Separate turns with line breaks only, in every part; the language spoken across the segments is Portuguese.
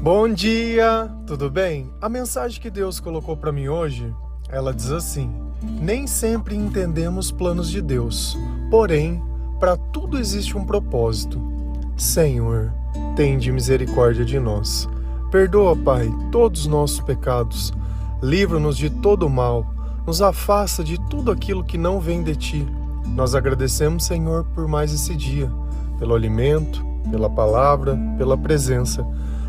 Bom dia, tudo bem? A mensagem que Deus colocou para mim hoje, ela diz assim: Nem sempre entendemos planos de Deus, porém, para tudo existe um propósito. Senhor, tende misericórdia de nós. Perdoa, Pai, todos os nossos pecados. Livra-nos de todo mal. Nos afasta de tudo aquilo que não vem de ti. Nós agradecemos, Senhor, por mais esse dia, pelo alimento, pela palavra, pela presença.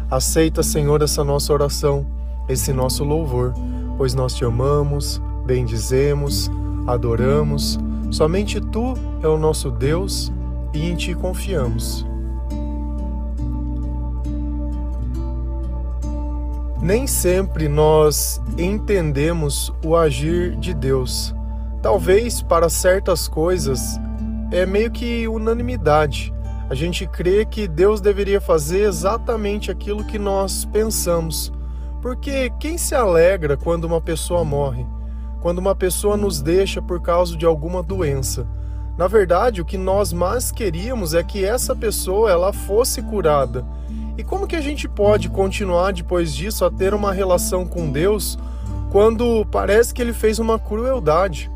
Aceita, Senhor, essa nossa oração, esse nosso louvor, pois nós te amamos, bendizemos, adoramos. Somente tu é o nosso Deus e em ti confiamos. Nem sempre nós entendemos o agir de Deus. Talvez para certas coisas é meio que unanimidade a gente crê que Deus deveria fazer exatamente aquilo que nós pensamos. Porque quem se alegra quando uma pessoa morre? Quando uma pessoa nos deixa por causa de alguma doença? Na verdade, o que nós mais queríamos é que essa pessoa ela fosse curada. E como que a gente pode continuar depois disso a ter uma relação com Deus quando parece que ele fez uma crueldade?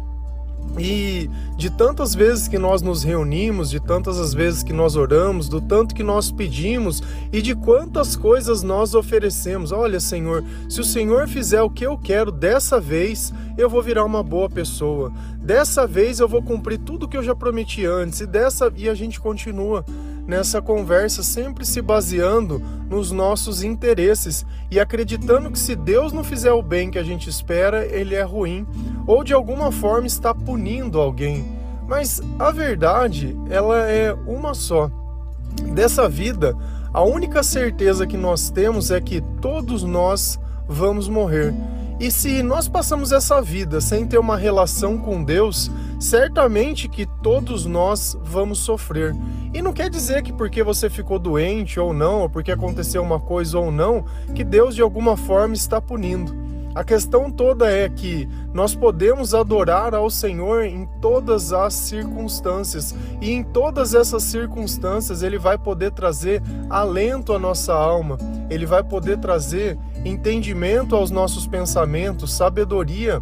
E de tantas vezes que nós nos reunimos, de tantas as vezes que nós oramos, do tanto que nós pedimos e de quantas coisas nós oferecemos. Olha, Senhor, se o Senhor fizer o que eu quero dessa vez, eu vou virar uma boa pessoa. Dessa vez eu vou cumprir tudo que eu já prometi antes. E dessa e a gente continua nessa conversa sempre se baseando nos nossos interesses e acreditando que se Deus não fizer o bem que a gente espera, ele é ruim ou de alguma forma está punindo alguém. Mas a verdade, ela é uma só. Dessa vida, a única certeza que nós temos é que todos nós vamos morrer. E se nós passamos essa vida sem ter uma relação com Deus, certamente que todos nós vamos sofrer. E não quer dizer que porque você ficou doente ou não, ou porque aconteceu uma coisa ou não, que Deus de alguma forma está punindo. A questão toda é que nós podemos adorar ao Senhor em todas as circunstâncias, e em todas essas circunstâncias Ele vai poder trazer alento à nossa alma, Ele vai poder trazer entendimento aos nossos pensamentos, sabedoria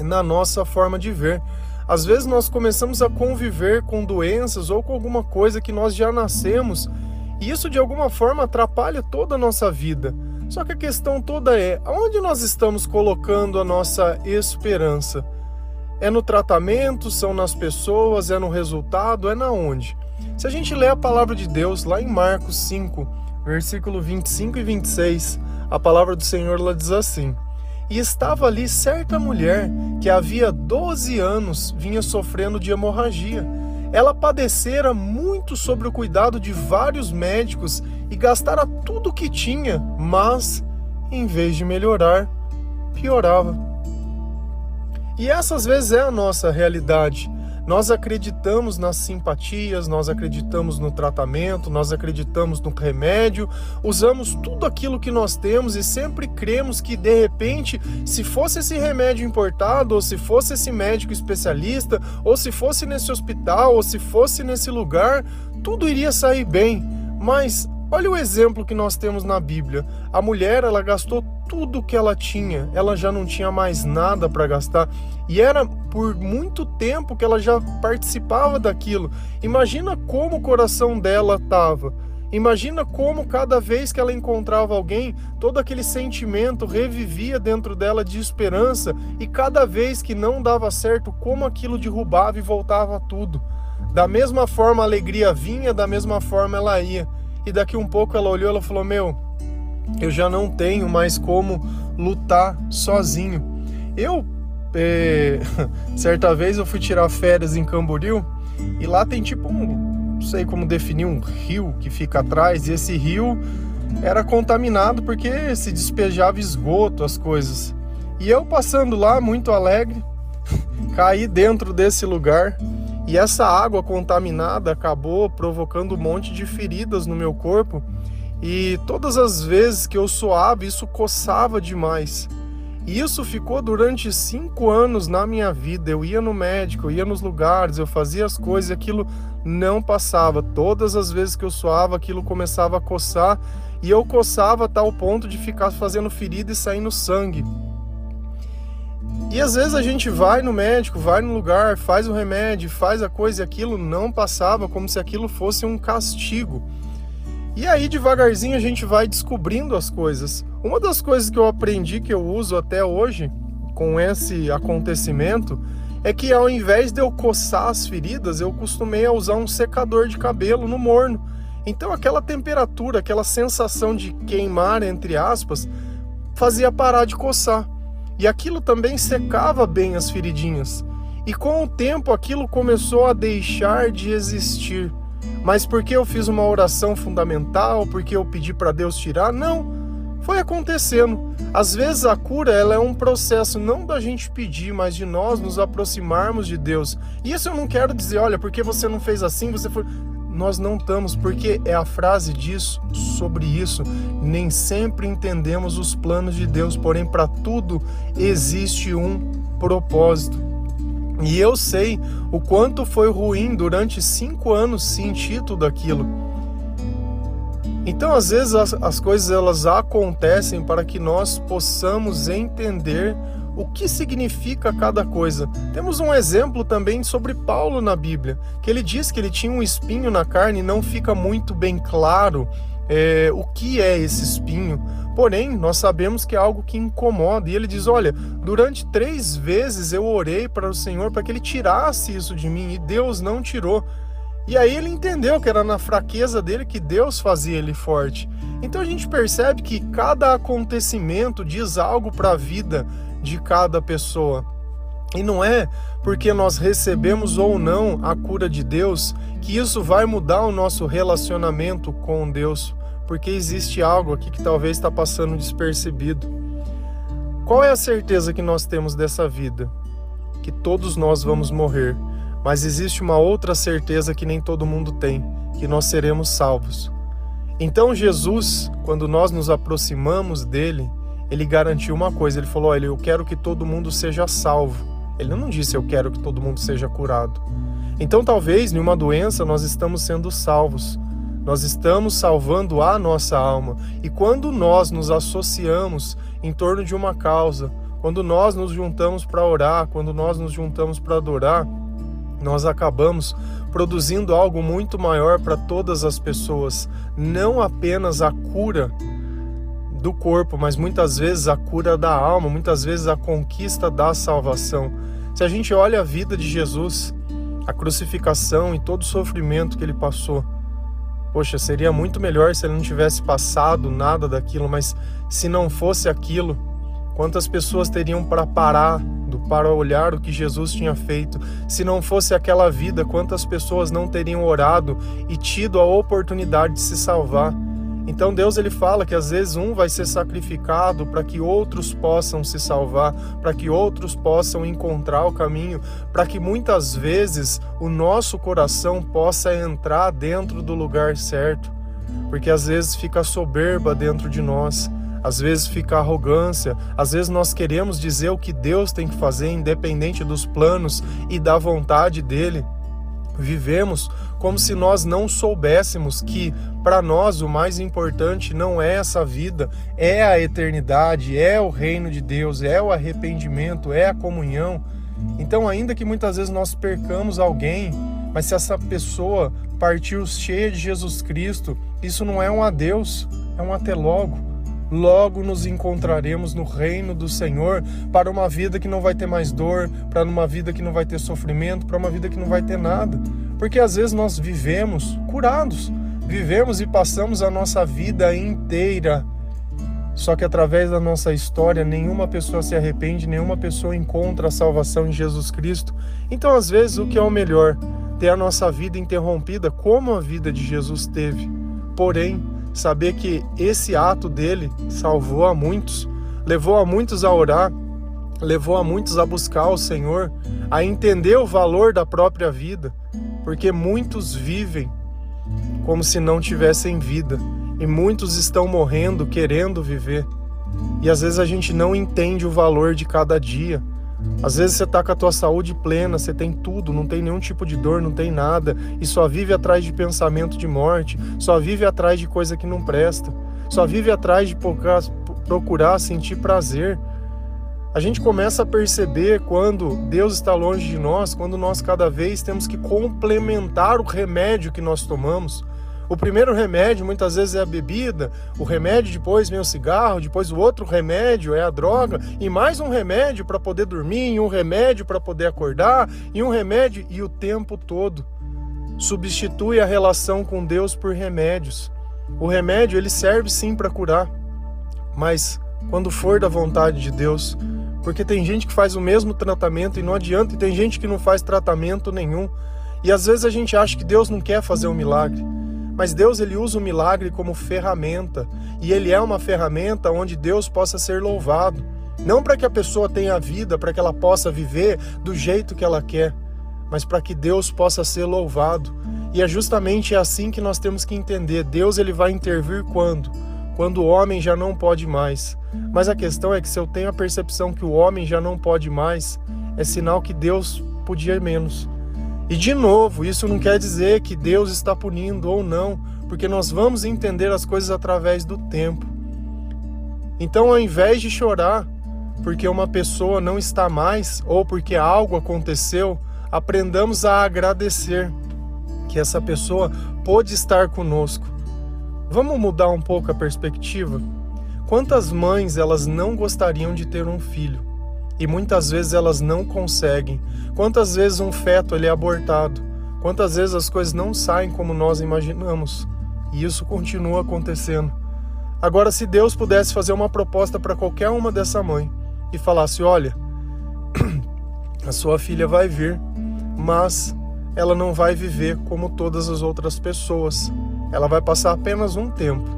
na nossa forma de ver. Às vezes nós começamos a conviver com doenças ou com alguma coisa que nós já nascemos, e isso de alguma forma atrapalha toda a nossa vida. Só que a questão toda é: aonde nós estamos colocando a nossa esperança? É no tratamento, são nas pessoas, é no resultado, é na onde? Se a gente lê a palavra de Deus lá em Marcos 5, versículo 25 e 26, a palavra do Senhor lá diz assim: E estava ali certa mulher que havia 12 anos vinha sofrendo de hemorragia ela padecera muito sobre o cuidado de vários médicos e gastara tudo o que tinha, mas, em vez de melhorar, piorava. E essa às vezes é a nossa realidade. Nós acreditamos nas simpatias, nós acreditamos no tratamento, nós acreditamos no remédio, usamos tudo aquilo que nós temos e sempre cremos que de repente, se fosse esse remédio importado, ou se fosse esse médico especialista, ou se fosse nesse hospital, ou se fosse nesse lugar, tudo iria sair bem. Mas Olha o exemplo que nós temos na Bíblia. A mulher, ela gastou tudo que ela tinha, ela já não tinha mais nada para gastar. E era por muito tempo que ela já participava daquilo. Imagina como o coração dela estava. Imagina como cada vez que ela encontrava alguém, todo aquele sentimento revivia dentro dela de esperança, e cada vez que não dava certo, como aquilo derrubava e voltava tudo. Da mesma forma a alegria vinha, da mesma forma ela ia. E daqui um pouco ela olhou, ela falou: "Meu, eu já não tenho mais como lutar sozinho". Eu é, certa vez eu fui tirar férias em Camboriú e lá tem tipo um, não sei como definir um rio que fica atrás e esse rio era contaminado porque se despejava esgoto, as coisas. E eu passando lá muito alegre, caí dentro desse lugar e essa água contaminada acabou provocando um monte de feridas no meu corpo. E todas as vezes que eu suava, isso coçava demais. E isso ficou durante cinco anos na minha vida. Eu ia no médico, eu ia nos lugares, eu fazia as coisas e aquilo não passava. Todas as vezes que eu suava, aquilo começava a coçar e eu coçava a tal ponto de ficar fazendo ferida e saindo sangue. E às vezes a gente vai no médico, vai no lugar, faz o remédio, faz a coisa e aquilo não passava, como se aquilo fosse um castigo. E aí devagarzinho a gente vai descobrindo as coisas. Uma das coisas que eu aprendi que eu uso até hoje com esse acontecimento é que ao invés de eu coçar as feridas, eu costumei a usar um secador de cabelo no morno. Então aquela temperatura, aquela sensação de queimar entre aspas, fazia parar de coçar. E aquilo também secava bem as feridinhas. E com o tempo aquilo começou a deixar de existir. Mas porque eu fiz uma oração fundamental, porque eu pedi para Deus tirar? Não. Foi acontecendo. Às vezes a cura ela é um processo não da gente pedir, mas de nós nos aproximarmos de Deus. E isso eu não quero dizer, olha, porque você não fez assim, você foi nós não estamos, porque é a frase disso sobre isso. Nem sempre entendemos os planos de Deus, porém, para tudo existe um propósito. E eu sei o quanto foi ruim durante cinco anos sentir tudo aquilo. Então, às vezes, as, as coisas elas acontecem para que nós possamos entender o que significa cada coisa. Temos um exemplo também sobre Paulo na Bíblia, que ele diz que ele tinha um espinho na carne e não fica muito bem claro é, o que é esse espinho. Porém, nós sabemos que é algo que incomoda. E ele diz: Olha, durante três vezes eu orei para o Senhor para que ele tirasse isso de mim e Deus não tirou. E aí ele entendeu que era na fraqueza dele que Deus fazia ele forte. Então a gente percebe que cada acontecimento diz algo para a vida de cada pessoa. E não é porque nós recebemos ou não a cura de Deus que isso vai mudar o nosso relacionamento com Deus porque existe algo aqui que talvez está passando despercebido. Qual é a certeza que nós temos dessa vida? Que todos nós vamos morrer, mas existe uma outra certeza que nem todo mundo tem, que nós seremos salvos. Então Jesus, quando nós nos aproximamos dele, ele garantiu uma coisa, ele falou: "Olha, eu quero que todo mundo seja salvo". Ele não disse eu quero que todo mundo seja curado. Então talvez em uma doença nós estamos sendo salvos, nós estamos salvando a nossa alma. E quando nós nos associamos em torno de uma causa, quando nós nos juntamos para orar, quando nós nos juntamos para adorar, nós acabamos produzindo algo muito maior para todas as pessoas, não apenas a cura do corpo, mas muitas vezes a cura da alma, muitas vezes a conquista da salvação. Se a gente olha a vida de Jesus, a crucificação e todo o sofrimento que ele passou, Poxa, seria muito melhor se ele não tivesse passado nada daquilo, mas se não fosse aquilo, quantas pessoas teriam para parar, para olhar o que Jesus tinha feito? Se não fosse aquela vida, quantas pessoas não teriam orado e tido a oportunidade de se salvar? Então Deus ele fala que às vezes um vai ser sacrificado para que outros possam se salvar, para que outros possam encontrar o caminho, para que muitas vezes o nosso coração possa entrar dentro do lugar certo, porque às vezes fica soberba dentro de nós. Às vezes fica arrogância, às vezes nós queremos dizer o que Deus tem que fazer, independente dos planos e da vontade dele. Vivemos como se nós não soubéssemos que para nós o mais importante não é essa vida, é a eternidade, é o reino de Deus, é o arrependimento, é a comunhão. Então, ainda que muitas vezes nós percamos alguém, mas se essa pessoa partiu cheia de Jesus Cristo, isso não é um adeus, é um até logo logo nos encontraremos no reino do Senhor para uma vida que não vai ter mais dor, para uma vida que não vai ter sofrimento, para uma vida que não vai ter nada. Porque às vezes nós vivemos curados, vivemos e passamos a nossa vida inteira. Só que através da nossa história, nenhuma pessoa se arrepende, nenhuma pessoa encontra a salvação em Jesus Cristo. Então, às vezes, o que é o melhor? Ter a nossa vida interrompida como a vida de Jesus teve. Porém, saber que esse ato dele salvou a muitos, levou a muitos a orar, levou a muitos a buscar o Senhor, a entender o valor da própria vida, porque muitos vivem como se não tivessem vida e muitos estão morrendo querendo viver. E às vezes a gente não entende o valor de cada dia. Às vezes você está com a tua saúde plena, você tem tudo, não tem nenhum tipo de dor, não tem nada, e só vive atrás de pensamento de morte, só vive atrás de coisa que não presta, só vive atrás de procurar sentir prazer. A gente começa a perceber quando Deus está longe de nós, quando nós cada vez temos que complementar o remédio que nós tomamos. O primeiro remédio muitas vezes é a bebida, o remédio depois vem o cigarro, depois o outro remédio é a droga, e mais um remédio para poder dormir, e um remédio para poder acordar, e um remédio e o tempo todo. Substitui a relação com Deus por remédios. O remédio ele serve sim para curar, mas quando for da vontade de Deus, porque tem gente que faz o mesmo tratamento e não adianta, e tem gente que não faz tratamento nenhum. E às vezes a gente acha que Deus não quer fazer um milagre. Mas Deus ele usa o milagre como ferramenta, e ele é uma ferramenta onde Deus possa ser louvado. Não para que a pessoa tenha vida, para que ela possa viver do jeito que ela quer, mas para que Deus possa ser louvado. E é justamente assim que nós temos que entender. Deus ele vai intervir quando? Quando o homem já não pode mais. Mas a questão é que se eu tenho a percepção que o homem já não pode mais, é sinal que Deus podia menos. E de novo, isso não quer dizer que Deus está punindo ou não, porque nós vamos entender as coisas através do tempo. Então, ao invés de chorar porque uma pessoa não está mais ou porque algo aconteceu, aprendamos a agradecer que essa pessoa pôde estar conosco. Vamos mudar um pouco a perspectiva? Quantas mães elas não gostariam de ter um filho? E muitas vezes elas não conseguem. Quantas vezes um feto ele é abortado? Quantas vezes as coisas não saem como nós imaginamos? E isso continua acontecendo. Agora, se Deus pudesse fazer uma proposta para qualquer uma dessa mãe e falasse: olha, a sua filha vai vir, mas ela não vai viver como todas as outras pessoas. Ela vai passar apenas um tempo.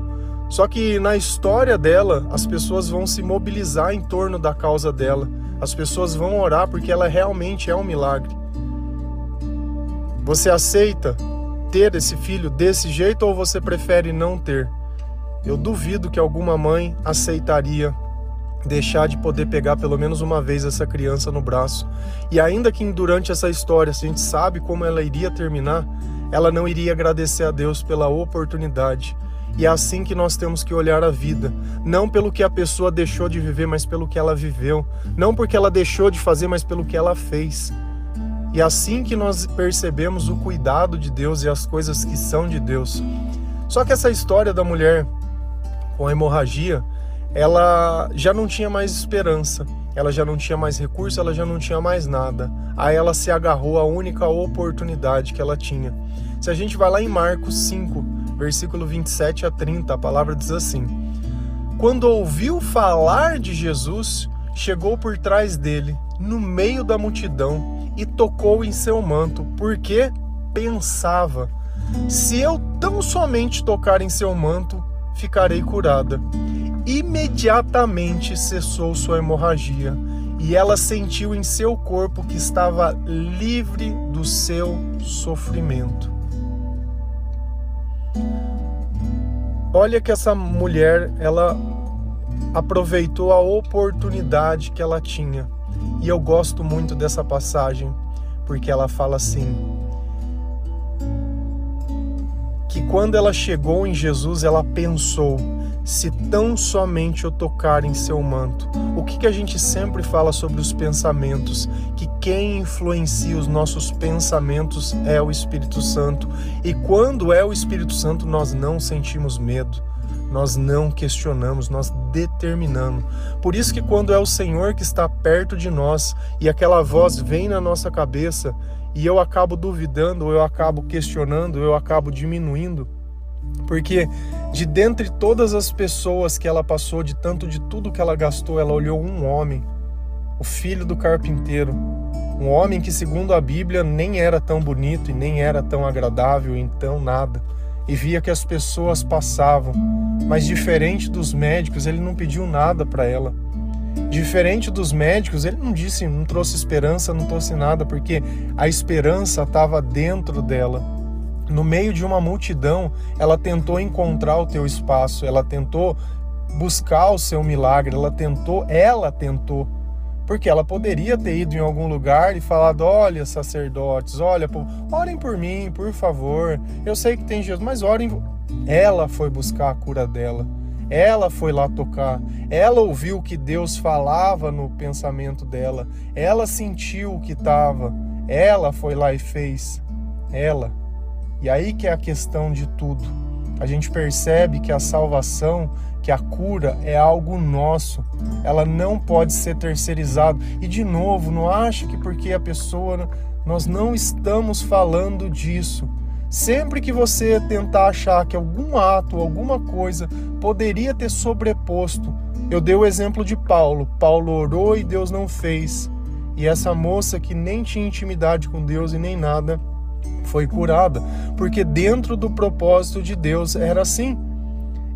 Só que na história dela, as pessoas vão se mobilizar em torno da causa dela as pessoas vão orar porque ela realmente é um milagre. Você aceita ter esse filho desse jeito ou você prefere não ter? Eu duvido que alguma mãe aceitaria deixar de poder pegar pelo menos uma vez essa criança no braço. E ainda que durante essa história a gente sabe como ela iria terminar, ela não iria agradecer a Deus pela oportunidade e é assim que nós temos que olhar a vida, não pelo que a pessoa deixou de viver, mas pelo que ela viveu, não porque ela deixou de fazer, mas pelo que ela fez. E é assim que nós percebemos o cuidado de Deus e as coisas que são de Deus. Só que essa história da mulher com a hemorragia, ela já não tinha mais esperança, ela já não tinha mais recurso, ela já não tinha mais nada. Aí ela se agarrou à única oportunidade que ela tinha. Se a gente vai lá em Marcos 5, versículo 27 a 30, a palavra diz assim: Quando ouviu falar de Jesus, chegou por trás dele, no meio da multidão, e tocou em seu manto, porque pensava: se eu tão somente tocar em seu manto, ficarei curada. Imediatamente cessou sua hemorragia e ela sentiu em seu corpo que estava livre do seu sofrimento. Olha que essa mulher, ela aproveitou a oportunidade que ela tinha. E eu gosto muito dessa passagem, porque ela fala assim: que quando ela chegou em Jesus, ela pensou: se tão somente eu tocar em seu manto. O que, que a gente sempre fala sobre os pensamentos? Que quem influencia os nossos pensamentos é o Espírito Santo. E quando é o Espírito Santo, nós não sentimos medo. Nós não questionamos, nós determinamos. Por isso que quando é o Senhor que está perto de nós e aquela voz vem na nossa cabeça e eu acabo duvidando, eu acabo questionando, eu acabo diminuindo, porque de dentre todas as pessoas que ela passou, de tanto de tudo que ela gastou, ela olhou um homem, o filho do carpinteiro, um homem que, segundo a Bíblia, nem era tão bonito e nem era tão agradável, então nada. E via que as pessoas passavam, mas diferente dos médicos, ele não pediu nada para ela. Diferente dos médicos, ele não disse, não trouxe esperança, não trouxe nada, porque a esperança estava dentro dela no meio de uma multidão, ela tentou encontrar o teu espaço, ela tentou buscar o seu milagre, ela tentou, ela tentou. Porque ela poderia ter ido em algum lugar e falado: olha, sacerdotes, olha, orem por mim, por favor. Eu sei que tem Jesus, mas orem. Ela foi buscar a cura dela. Ela foi lá tocar. Ela ouviu o que Deus falava no pensamento dela. Ela sentiu o que estava. Ela foi lá e fez. Ela. E aí que é a questão de tudo. A gente percebe que a salvação, que a cura é algo nosso. Ela não pode ser terceirizada. E de novo, não acha que porque a pessoa nós não estamos falando disso. Sempre que você tentar achar que algum ato, alguma coisa poderia ter sobreposto, eu dei o exemplo de Paulo. Paulo orou e Deus não fez. E essa moça que nem tinha intimidade com Deus e nem nada, foi curada, porque dentro do propósito de Deus era assim.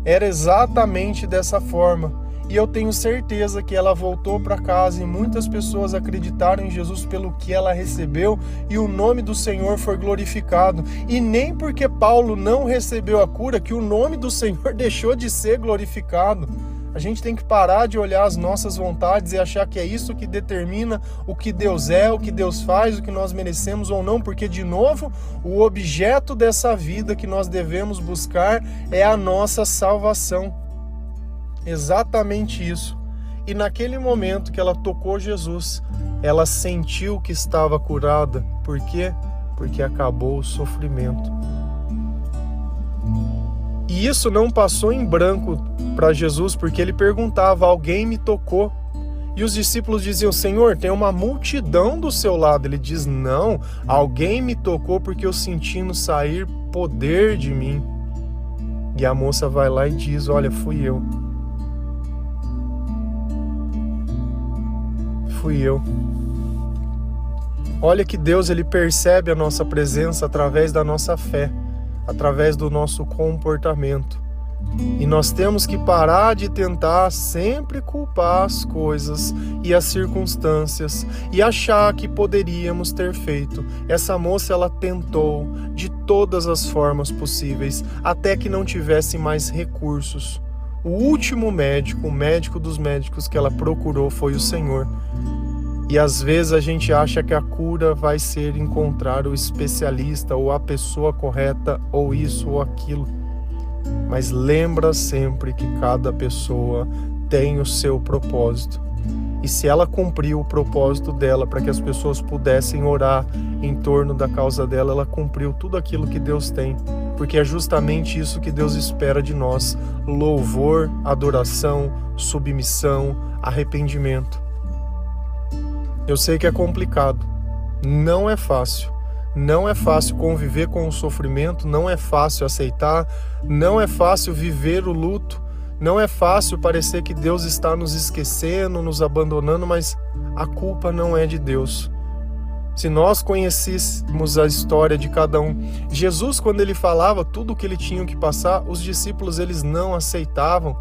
Era exatamente dessa forma. E eu tenho certeza que ela voltou para casa e muitas pessoas acreditaram em Jesus pelo que ela recebeu e o nome do Senhor foi glorificado. E nem porque Paulo não recebeu a cura que o nome do Senhor deixou de ser glorificado. A gente tem que parar de olhar as nossas vontades e achar que é isso que determina o que Deus é, o que Deus faz, o que nós merecemos ou não, porque, de novo, o objeto dessa vida que nós devemos buscar é a nossa salvação. Exatamente isso. E naquele momento que ela tocou Jesus, ela sentiu que estava curada. Por quê? Porque acabou o sofrimento. E isso não passou em branco para Jesus, porque ele perguntava: Alguém me tocou? E os discípulos diziam: Senhor, tem uma multidão do seu lado. Ele diz: Não, alguém me tocou porque eu senti no sair poder de mim. E a moça vai lá e diz: Olha, fui eu. Fui eu. Olha que Deus ele percebe a nossa presença através da nossa fé através do nosso comportamento. E nós temos que parar de tentar sempre culpar as coisas e as circunstâncias e achar que poderíamos ter feito. Essa moça ela tentou de todas as formas possíveis até que não tivesse mais recursos. O último médico, o médico dos médicos que ela procurou foi o Senhor. E às vezes a gente acha que a cura vai ser encontrar o especialista ou a pessoa correta ou isso ou aquilo. Mas lembra sempre que cada pessoa tem o seu propósito. E se ela cumpriu o propósito dela para que as pessoas pudessem orar em torno da causa dela, ela cumpriu tudo aquilo que Deus tem, porque é justamente isso que Deus espera de nós: louvor, adoração, submissão, arrependimento. Eu sei que é complicado, não é fácil. Não é fácil conviver com o sofrimento, não é fácil aceitar, não é fácil viver o luto, não é fácil parecer que Deus está nos esquecendo, nos abandonando, mas a culpa não é de Deus. Se nós conhecêssemos a história de cada um, Jesus quando ele falava tudo o que ele tinha que passar, os discípulos eles não aceitavam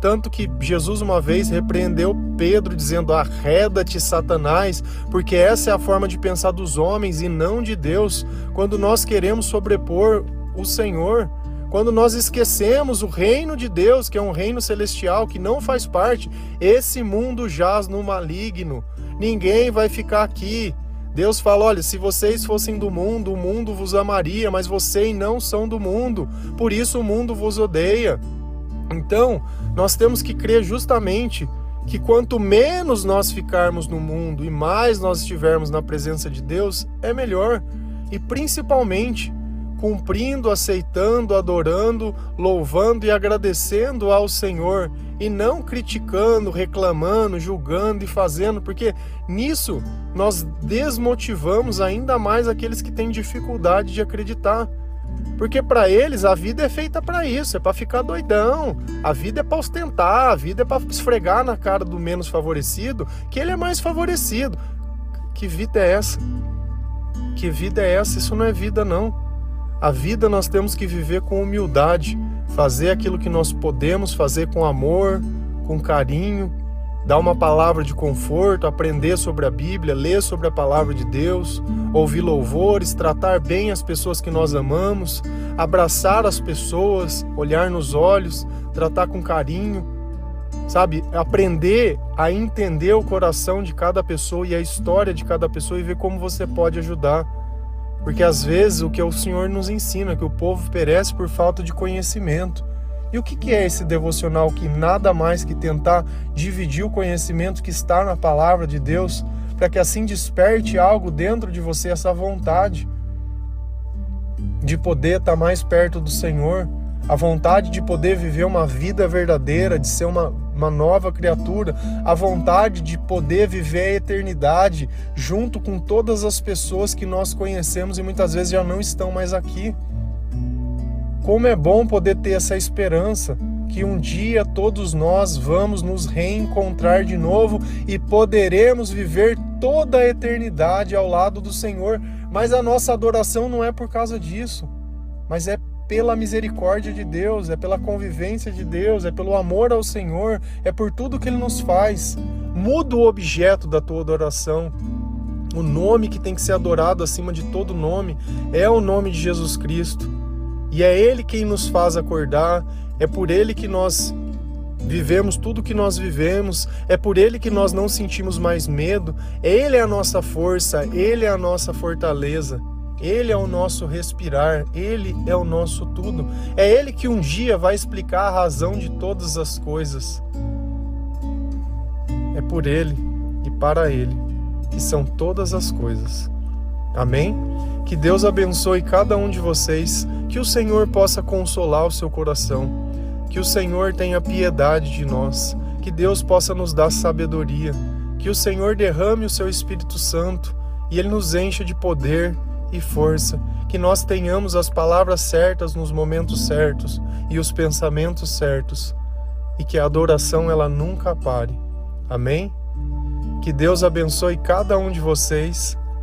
tanto que Jesus uma vez repreendeu Pedro, dizendo: Arreda-te, Satanás, porque essa é a forma de pensar dos homens e não de Deus, quando nós queremos sobrepor o Senhor. Quando nós esquecemos o reino de Deus, que é um reino celestial que não faz parte, esse mundo jaz no maligno. Ninguém vai ficar aqui. Deus fala: olha, se vocês fossem do mundo, o mundo vos amaria, mas vocês não são do mundo, por isso o mundo vos odeia. Então, nós temos que crer justamente que quanto menos nós ficarmos no mundo e mais nós estivermos na presença de Deus, é melhor. E principalmente cumprindo, aceitando, adorando, louvando e agradecendo ao Senhor e não criticando, reclamando, julgando e fazendo, porque nisso nós desmotivamos ainda mais aqueles que têm dificuldade de acreditar. Porque para eles a vida é feita para isso, é para ficar doidão. A vida é para ostentar, a vida é para esfregar na cara do menos favorecido que ele é mais favorecido. Que vida é essa? Que vida é essa? Isso não é vida não. A vida nós temos que viver com humildade, fazer aquilo que nós podemos fazer com amor, com carinho, dar uma palavra de conforto, aprender sobre a Bíblia, ler sobre a palavra de Deus, ouvir louvores, tratar bem as pessoas que nós amamos, abraçar as pessoas, olhar nos olhos, tratar com carinho, sabe? Aprender a entender o coração de cada pessoa e a história de cada pessoa e ver como você pode ajudar. Porque às vezes o que o Senhor nos ensina, que o povo perece por falta de conhecimento. E o que é esse devocional que nada mais que tentar dividir o conhecimento que está na palavra de Deus, para que assim desperte algo dentro de você, essa vontade de poder estar mais perto do Senhor, a vontade de poder viver uma vida verdadeira, de ser uma, uma nova criatura, a vontade de poder viver a eternidade junto com todas as pessoas que nós conhecemos e muitas vezes já não estão mais aqui. Como é bom poder ter essa esperança que um dia todos nós vamos nos reencontrar de novo e poderemos viver toda a eternidade ao lado do Senhor. Mas a nossa adoração não é por causa disso, mas é pela misericórdia de Deus, é pela convivência de Deus, é pelo amor ao Senhor, é por tudo que Ele nos faz. Muda o objeto da tua adoração. O nome que tem que ser adorado acima de todo nome é o nome de Jesus Cristo. E é Ele quem nos faz acordar, é por Ele que nós vivemos tudo que nós vivemos, é por Ele que nós não sentimos mais medo, Ele é a nossa força, Ele é a nossa fortaleza. Ele é o nosso respirar, Ele é o nosso tudo. É Ele que um dia vai explicar a razão de todas as coisas. É por Ele e para Ele que são todas as coisas. Amém? Que Deus abençoe cada um de vocês, que o Senhor possa consolar o seu coração, que o Senhor tenha piedade de nós, que Deus possa nos dar sabedoria, que o Senhor derrame o seu Espírito Santo e ele nos encha de poder e força, que nós tenhamos as palavras certas nos momentos certos e os pensamentos certos, e que a adoração ela nunca pare. Amém? Que Deus abençoe cada um de vocês.